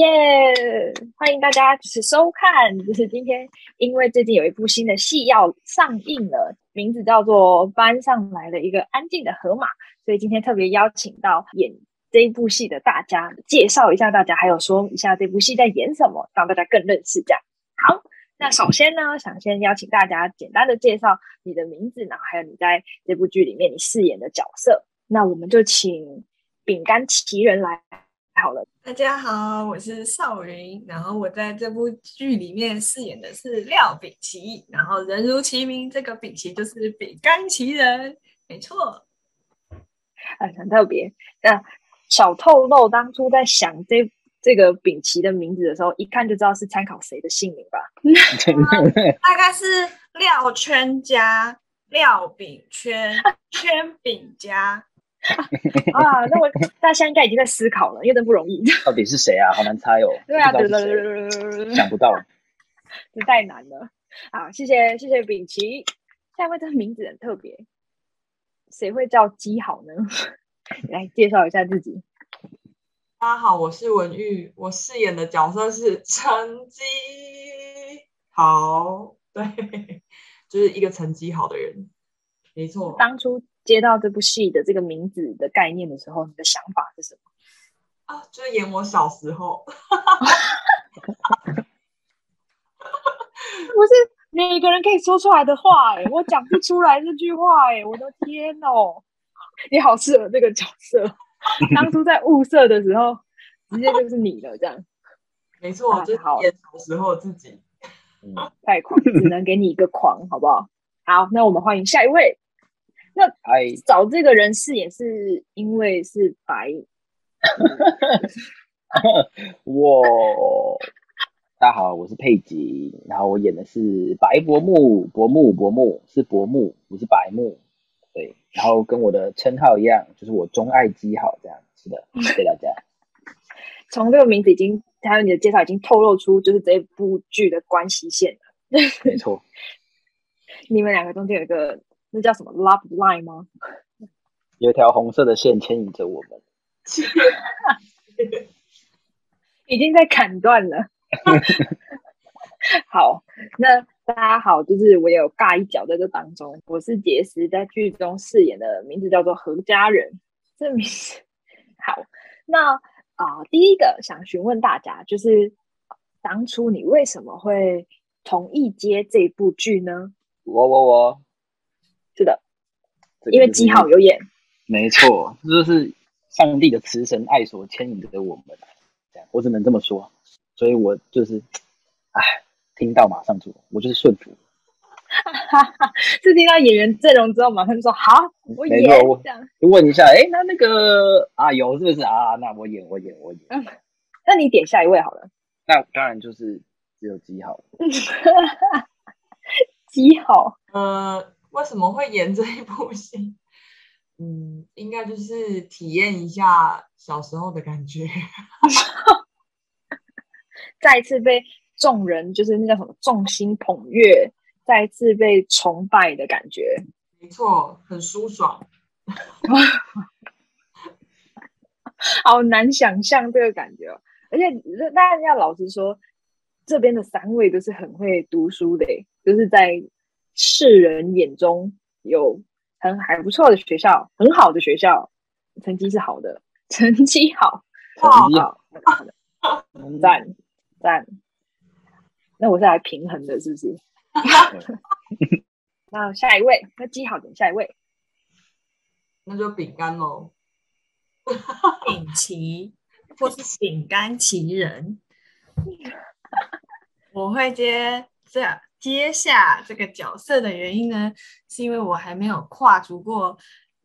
耶！欢迎大家就是收看，就 是今天，因为最近有一部新的戏要上映了，名字叫做《搬上来了一个安静的河马》，所以今天特别邀请到演这一部戏的大家，介绍一下大家，还有说一下这部戏在演什么，让大家更认识。这样好，那首先呢，想先邀请大家简单的介绍你的名字，然后还有你在这部剧里面你饰演的角色。那我们就请饼干奇人来。好了，大家好，我是邵云，然后我在这部剧里面饰演的是廖炳奇，然后人如其名，这个炳奇就是饼干奇人，没错，哎，很特别。那小透露，当初在想这这个炳奇的名字的时候，一看就知道是参考谁的姓名吧？大概是廖圈家、廖炳圈、圈炳家。啊，那我 大家现在应该已经在思考了，因为真不容易。到底是谁啊？好难猜哦。对啊，对对对对，想不到，这太难了。好，谢谢谢谢秉奇。下一位这个名字很特别，谁会叫鸡好呢？来介绍一下自己。大家好，我是文玉，我饰演的角色是成绩好，对，就是一个成绩好的人，没错。当初。接到这部戏的这个名字的概念的时候，你的想法是什么？啊，就是演我小时候，不是每个人可以说出来的话哎，我讲不出来这句话哎，我的天哦，你好适合这个角色，当初在物色的时候，直接就是你了，这样，没错，就好。演小时候自己，嗯，太狂，只能给你一个狂，好不好？好，那我们欢迎下一位。那找这个人饰演是因为是白，我大家好，我是佩吉，然后我演的是白伯木，伯木伯木是伯木，不是白木，对，然后跟我的称号一样，就是我钟爱基好这样，是的，谢谢大家。从这个名字已经还有你的介绍已经透露出就是这部剧的关系线了，没错，你们两个中间有一个。那叫什么 love line 吗？有条红色的线牵引着我们，已经在砍断了。好，那大家好，就是我有尬一脚在这当中。我是杰斯，在剧中饰演的名字叫做何家人。这名字 好。那啊，第一个想询问大家，就是当初你为什么会同意接这部剧呢？我我我。是的，因为记号有演，没错，这就是上帝的慈神爱所牵引着我们，这样我只能这么说，所以我就是，哎，听到马上做，我就是顺服。是听到演员阵容之后，马上就说好，我演。这样就问一下，哎，那那个啊，有是不是啊？那我演，我演，我演。那你点下一位好了。那当然就是只有记号。记号，呃。为什么会演这一部戏？嗯，应该就是体验一下小时候的感觉，再一次被众人就是那叫什么众星捧月，再一次被崇拜的感觉。没错，很舒爽。好难想象这个感觉，而且大家要老实说，这边的三位都是很会读书的，就是在。世人眼中有很还不错的学校，很好的学校，成绩是好的，成绩好，成绩好，赞赞。那我是来平衡的，是不是？那下一位，那记好等下一位，那就饼干喽，饼奇或是饼干奇人，我会接这样。接下这个角色的原因呢，是因为我还没有跨足过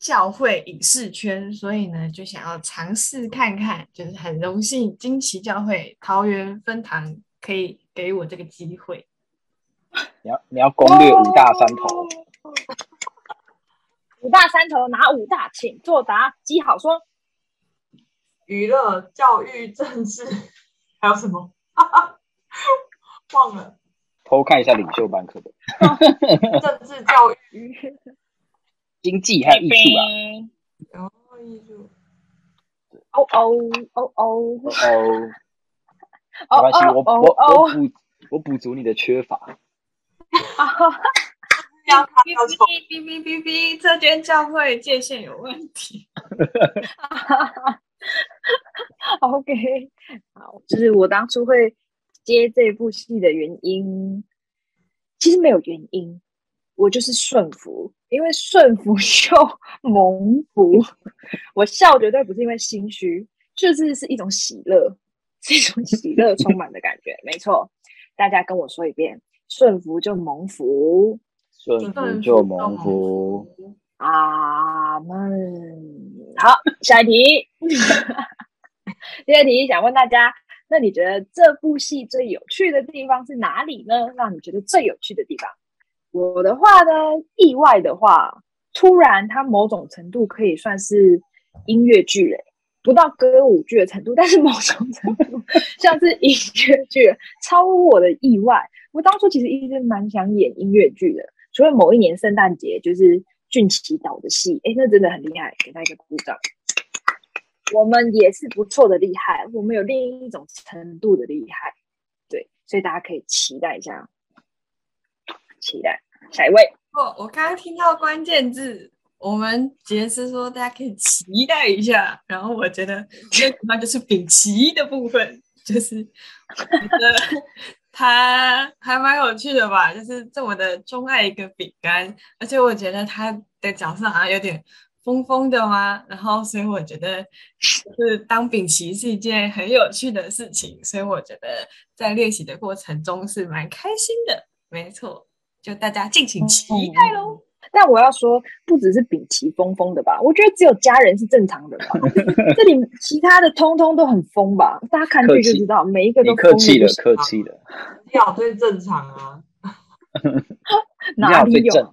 教会影视圈，所以呢，就想要尝试看看。就是很荣幸惊奇教会桃园分堂可以给我这个机会。你要你要攻略五大山头，五大山头哪五大？请作答。记好说，娱乐、教育、政治，还有什么？忘了。偷看一下领袖班课本，政治教育、经济还有艺术啊，然后艺术，哦哦哦哦。哦，没关系，我哦我哦我补我补足你的缺乏。要看要从哔哔哔哔，这间教会界限有问题。OK，好，就是我当初会接这部戏的原因，其实没有原因，我就是顺服，因为顺服 就蒙福。我笑绝对不是因为心虚，就是是一种喜乐，是一种喜乐充满的感觉。没错，大家跟我说一遍，顺服就蒙福。顺服就蒙福。阿门。好，下一题。第二题想问大家，那你觉得这部戏最有趣的地方是哪里呢？让你觉得最有趣的地方？我的话呢，意外的话，突然它某种程度可以算是音乐剧嘞，不到歌舞剧的程度，但是某种程度像是音乐剧，超乎我的意外。我当初其实一直蛮想演音乐剧的，除了某一年圣诞节就是俊奇导的戏，哎，那真的很厉害，给他一个鼓掌。我们也是不错的厉害，我们有另一种程度的厉害，对，所以大家可以期待一下，期待下一位。哦，我刚刚听到关键字，我们杰斯说大家可以期待一下，然后我觉得那就是丙奇的部分，就是我觉得他还蛮有趣的吧，就是这么的钟爱一个饼干，而且我觉得他的角色好像有点疯疯的嘛，然后所以我觉得就是当丙奇是一件很有趣的事情，所以我觉得在练习的过程中是蛮开心的，没错。就大家敬请期待喽！但我要说，不只是丙奇疯疯的吧？我觉得只有家人是正常的吧。这里其他的通通都很疯吧？大家看剧就知道，每一个都你客气了，疯得不行客气了，要最正常啊。哪你好最里有？正。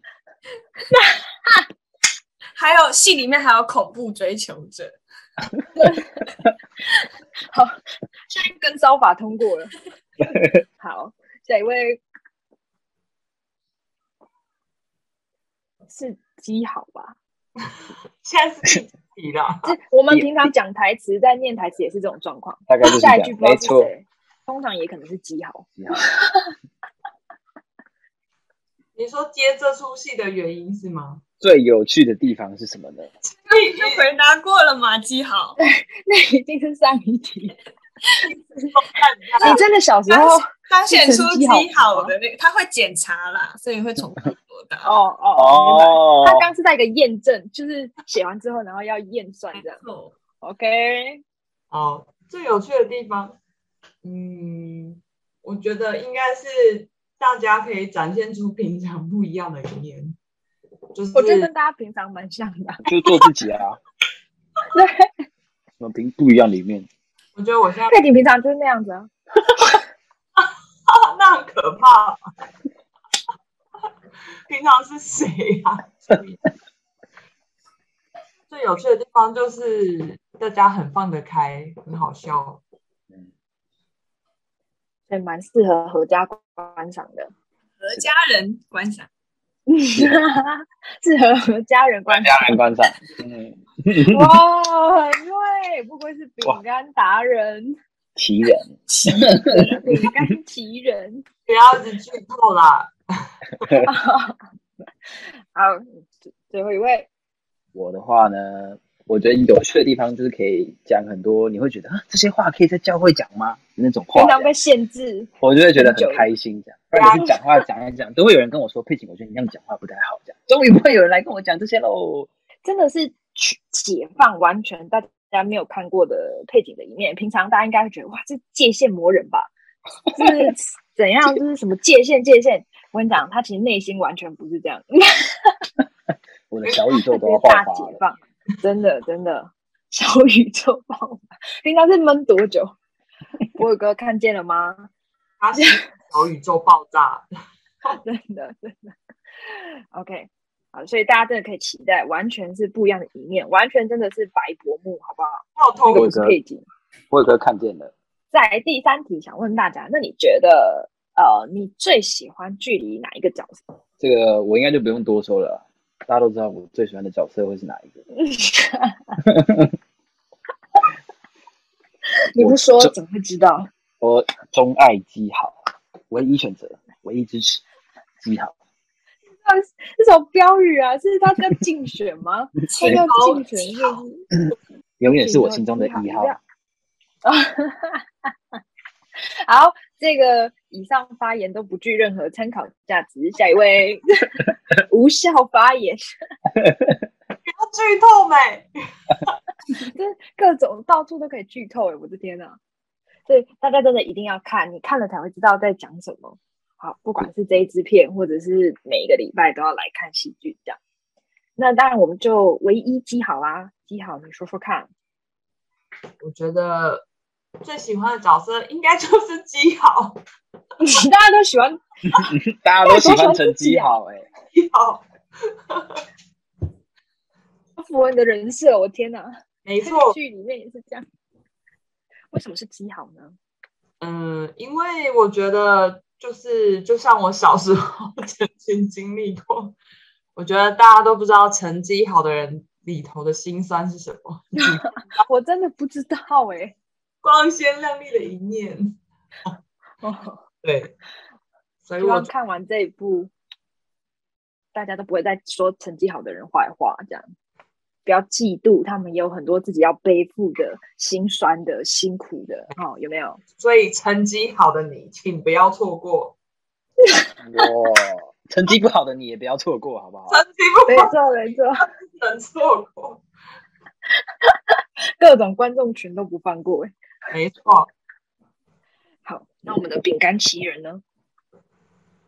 还有戏里面还有恐怖追求者，好，现在跟招法通过了。好，下一位是鸡好吧？现在是第几题了？我们平常讲台词，在念台词也是这种状况。大概就是这样，下一句不知道没错。是谁，通常也可能是鸡好。你说接这出戏的原因是吗？最有趣的地方是什么呢？你就回答过了嘛，记好。对。那一定是上一题。你真的小时候他选出是成绩基好好的那个，他会检查啦，所以会重复多的。哦哦哦，他刚是在一个验证，就是写完之后，然后要验算这样。错，OK，好，最有趣的地方，嗯，我觉得应该是大家可以展现出平常不一样的一面，就是我觉得跟大家平常蛮像的。就做自己啊，对，什么平不一样里面，我觉得我现在佩婷平常就是那样子啊。那很可怕。平常是谁呀、最有趣的地方就是大家很放得开，很好笑。所以蛮适合合家观赏的，合家人观赏。适合合家人观赏。家人观赏，嗯，哇，很对，不愧是饼干达人，奇人，饼干奇人。不要一直剧透啦。好，最最后一位，我的话呢，我觉得有趣的地方就是可以讲很多，你会觉得啊，这些话可以在教会讲吗？那种话这样，平常被限制，我就会觉得很开心这样。不然每次讲话讲一讲，都会有人跟我说，佩锦，我觉得你这样讲话不太好，这样终于不会有人来跟我讲这些喽。真的是去解放完全大家没有看过的配景的一面。平常大家应该会觉得哇，这界限魔人吧？就是怎样？就是什么界限界限？我跟你讲，他其实内心完全不是这样，我的小宇宙都要爆发了。真的真的小宇宙爆发。平常是闷多久？博尔哥看见了吗？他是小宇宙爆炸，真的真的。OK，好，所以大家真的可以期待，完全是不一样的一面，完全真的是白薄幕，好不好？还有通这个不是配景。我有哥看见了，在第三题，想问大家，那你觉得呃，你最喜欢距离哪一个角色？这个我应该就不用多说了啦，大家都知道我最喜欢的角色会是哪一个。你不说怎么会知道？我我钟爱基豪，唯一选择，唯一支持基豪。这首标语啊，是他在竞选吗？他要竞选就是永远是我心中的一号。啊，好，这个以上发言都不具任何参考价值。下一位，无效发言，不要剧透没？这各种到处都可以剧透哎！我的天哪！所以大家真的一定要看，你看了才会知道在讲什么。好，不管是这一支片，或者是每一个礼拜都要来看戏剧这样。那当然，我们就唯一记好啦，记好，你说说看。我觉得最喜欢的角色应该就是基豪，大家都喜欢，大家都喜欢陈基豪哎，基豪，符合你的人设，我天哪！没错，剧里面也是这样。为什么是基豪呢？嗯，因为我觉得就是就像我小时候曾经经历过，我觉得大家都不知道成绩好的人里头的辛酸是什么。我真的不知道哎，光鲜亮丽的一面。对，所以我看完这一部，大家都不会再说成绩好的人坏话，这样。不要嫉妒，他们也有很多自己要背负的辛酸的、辛苦的，哦，有没有？所以成绩好的你，请不要错过。哇，成绩不好的你也不要错过，好不好？成绩不好，没错没错，能错过。各种观众群都不放过，哎，没错。好，那我们的饼干奇人呢？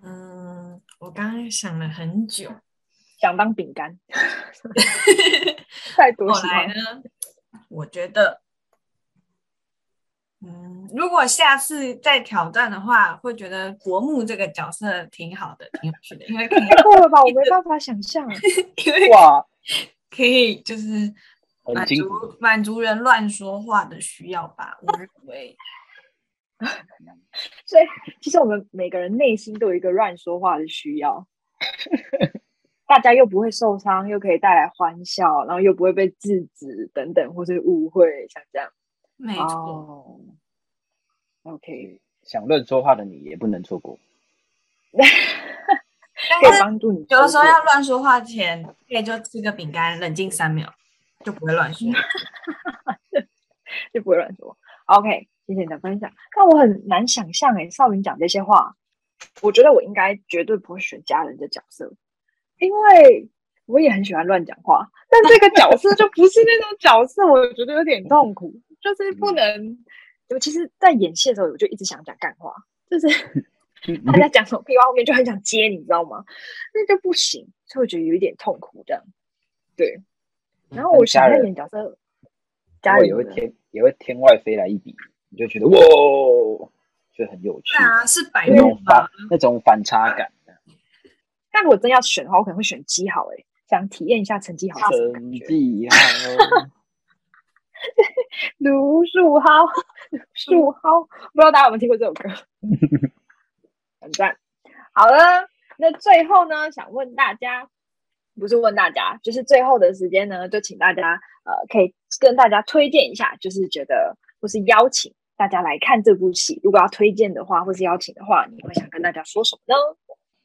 嗯，我刚刚想了很久。想当饼干，太多。后来呢？我觉得，嗯，如果下次再挑战的话，会觉得国木这个角色挺好的，挺有趣的，因为太够了吧？我没办法想象，因为哇，可以就是满足满足人乱说话的需要吧？我认为。所以，其实我们每个人内心都有一个乱说话的需要。大家又不会受伤，又可以带来欢笑，然后又不会被制止等等，或是误会，像这样。没错。OK，想乱说话的你也不能错过。可以帮助你。有的时候要乱说话前，可以就吃个饼干，冷静三秒，就不会乱说。就不会乱说。OK，谢谢你的分享。但我很难想象，哎，少云讲这些话，我觉得我应该绝对不会选家人的角色。因为我也很喜欢乱讲话，但这个角色就不是那种角色，我觉得有点痛苦，就是不能。尤其是在演戏的时候，我就一直想讲干话，就是大家讲什么屁话，后面就很想接，你知道吗？那就不行，所以我觉得有一点痛苦这样。对，然后我想演角色，家人也会天也会天外飞来一笔，你就觉得哇，就很有趣啊，是白那种反那种反差感。但如果真要选的话，我可能会选基豪诶，想体验一下成绩好。成绩好，卢树豪，树豪，不知道大家有没有听过这首歌？很赞。好了，那最后呢，想问大家，不是问大家，就是最后的时间呢，就请大家呃，可以跟大家推荐一下，就是觉得或是邀请大家来看这部戏。如果要推荐的话，或是邀请的话，你会想跟大家说什么呢？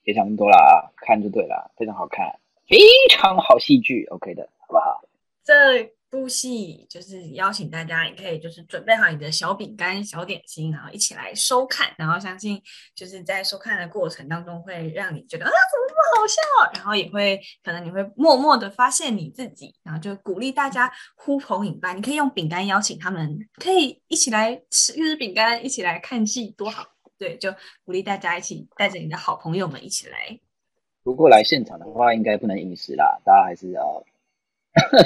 别想那么多啦，看就对了，非常好看，非常好戏剧，OK 的，好不好？这部戏就是邀请大家，也可以就是准备好你的小饼干、小点心，然后一起来收看。然后相信就是在收看的过程当中，会让你觉得啊，怎么这么好笑？然后也会可能你会默默的发现你自己，然后就鼓励大家呼朋引伴，你可以用饼干邀请他们，可以一起来吃一支饼干，一起来看戏，多好。对，就鼓励大家一起带着你的好朋友们一起来。不过来现场的话，应该不能饮食啦，大家还是要。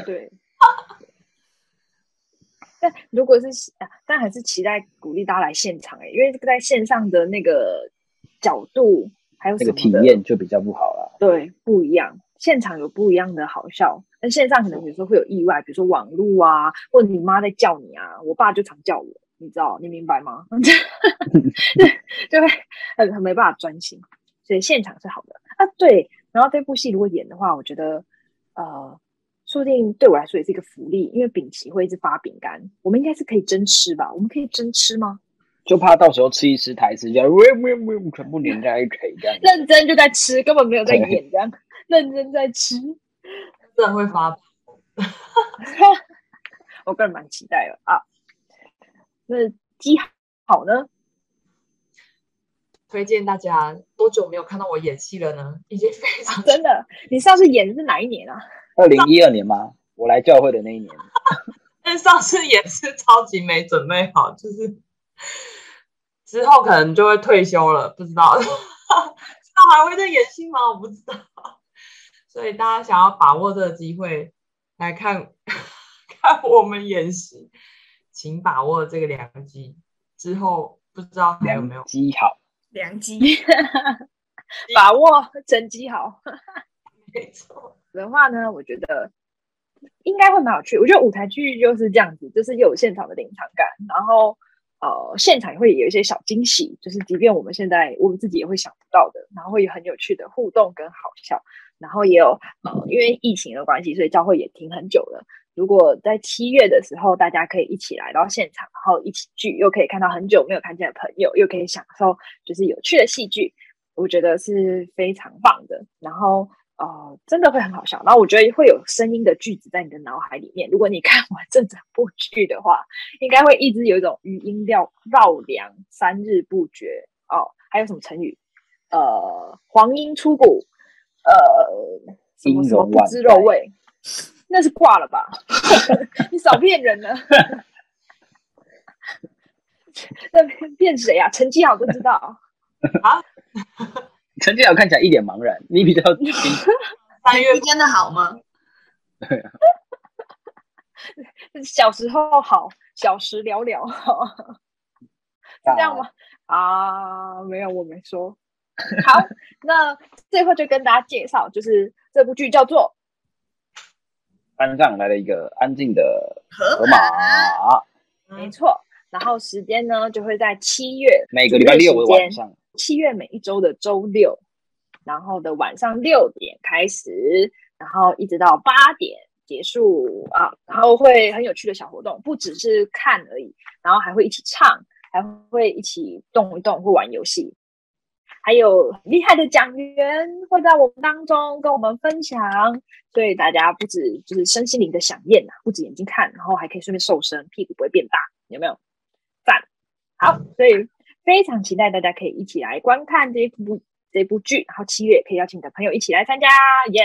对。但如果是啊，但还是期待鼓励大家来现场哎，因为在线上的那个角度还有那个体验就比较不好了。对，不一样，现场有不一样的好笑，但线上可能有时候会有意外，比如说网路啊，或者你妈在叫你啊，我爸就常叫我。你知道，你明白吗？就会很很没办法专心，所以现场是好的啊。对，然后这部戏如果演的话，我觉得呃，说不定对我来说也是一个福利，因为饼奇会一直发饼干，我们应该是可以真吃吧？我们可以真吃吗？就怕到时候吃一吃台词，就喂喂喂，全部连在一起这样。认真就在吃，根本没有在演，这样认真在吃，真的会发胖。我个人蛮期待的啊。那鸡好呢？推荐大家多久没有看到我演戏了呢？已经非常真的。你上次演的是哪一年啊？二零一二年吗？我来教会的那一年。但上次也是超级没准备好，就是之后可能就会退休了，不知道，知道还会再演戏吗？我不知道。所以大家想要把握这个机会来看 看我们演戏，请把握这个良机。之后不知道还有没有机好。良机，把握整机好，没错。的话呢，我觉得应该会蛮有趣。我觉得舞台剧就是这样子，就是又有现场的临场感，然后呃，现场也会有一些小惊喜，就是即便我们现在我们自己也会想不到的，然后会有很有趣的互动跟好笑，然后也有呃，因为疫情的关系，所以教会也停很久了。如果在七月的时候，大家可以一起来到现场，然后一起聚，又可以看到很久没有看见的朋友，又可以享受就是有趣的戏剧，我觉得是非常棒的。然后呃，真的会很好笑。然后我觉得会有声音的句子在你的脑海里面。如果你看完这整部剧的话，应该会一直有一种余音绕绕梁三日不绝哦。还有什么成语？呃，黄莺出谷，呃，什么什么不知肉味。那是挂了吧？你少骗人了！那骗谁啊？成绩好都知道啊。成绩好看起来一脸茫然，你比较 三月真的好吗？对啊。小时候好，小时了了，是这样吗？啊，没有，我没说。好，那最后就跟大家介绍，就是这部剧叫做。班上来了一个安静的河马，没错。然后时间呢，就会在七月每个礼拜六的晚上，七月每一周的周六，然后的晚上六点开始，然后一直到八点结束啊。然后会很有趣的小活动，不只是看而已，然后还会一起唱，还会一起动一动或玩游戏。还有厉害的讲员会在我们当中跟我们分享，所以大家不止就是身心灵的享宴呐，不止眼睛看，然后还可以顺便瘦身，屁股不会变大，有没有？赞！好，所以非常期待大家可以一起来观看这部这部剧，然后七月可以邀请你的朋友一起来参加，耶！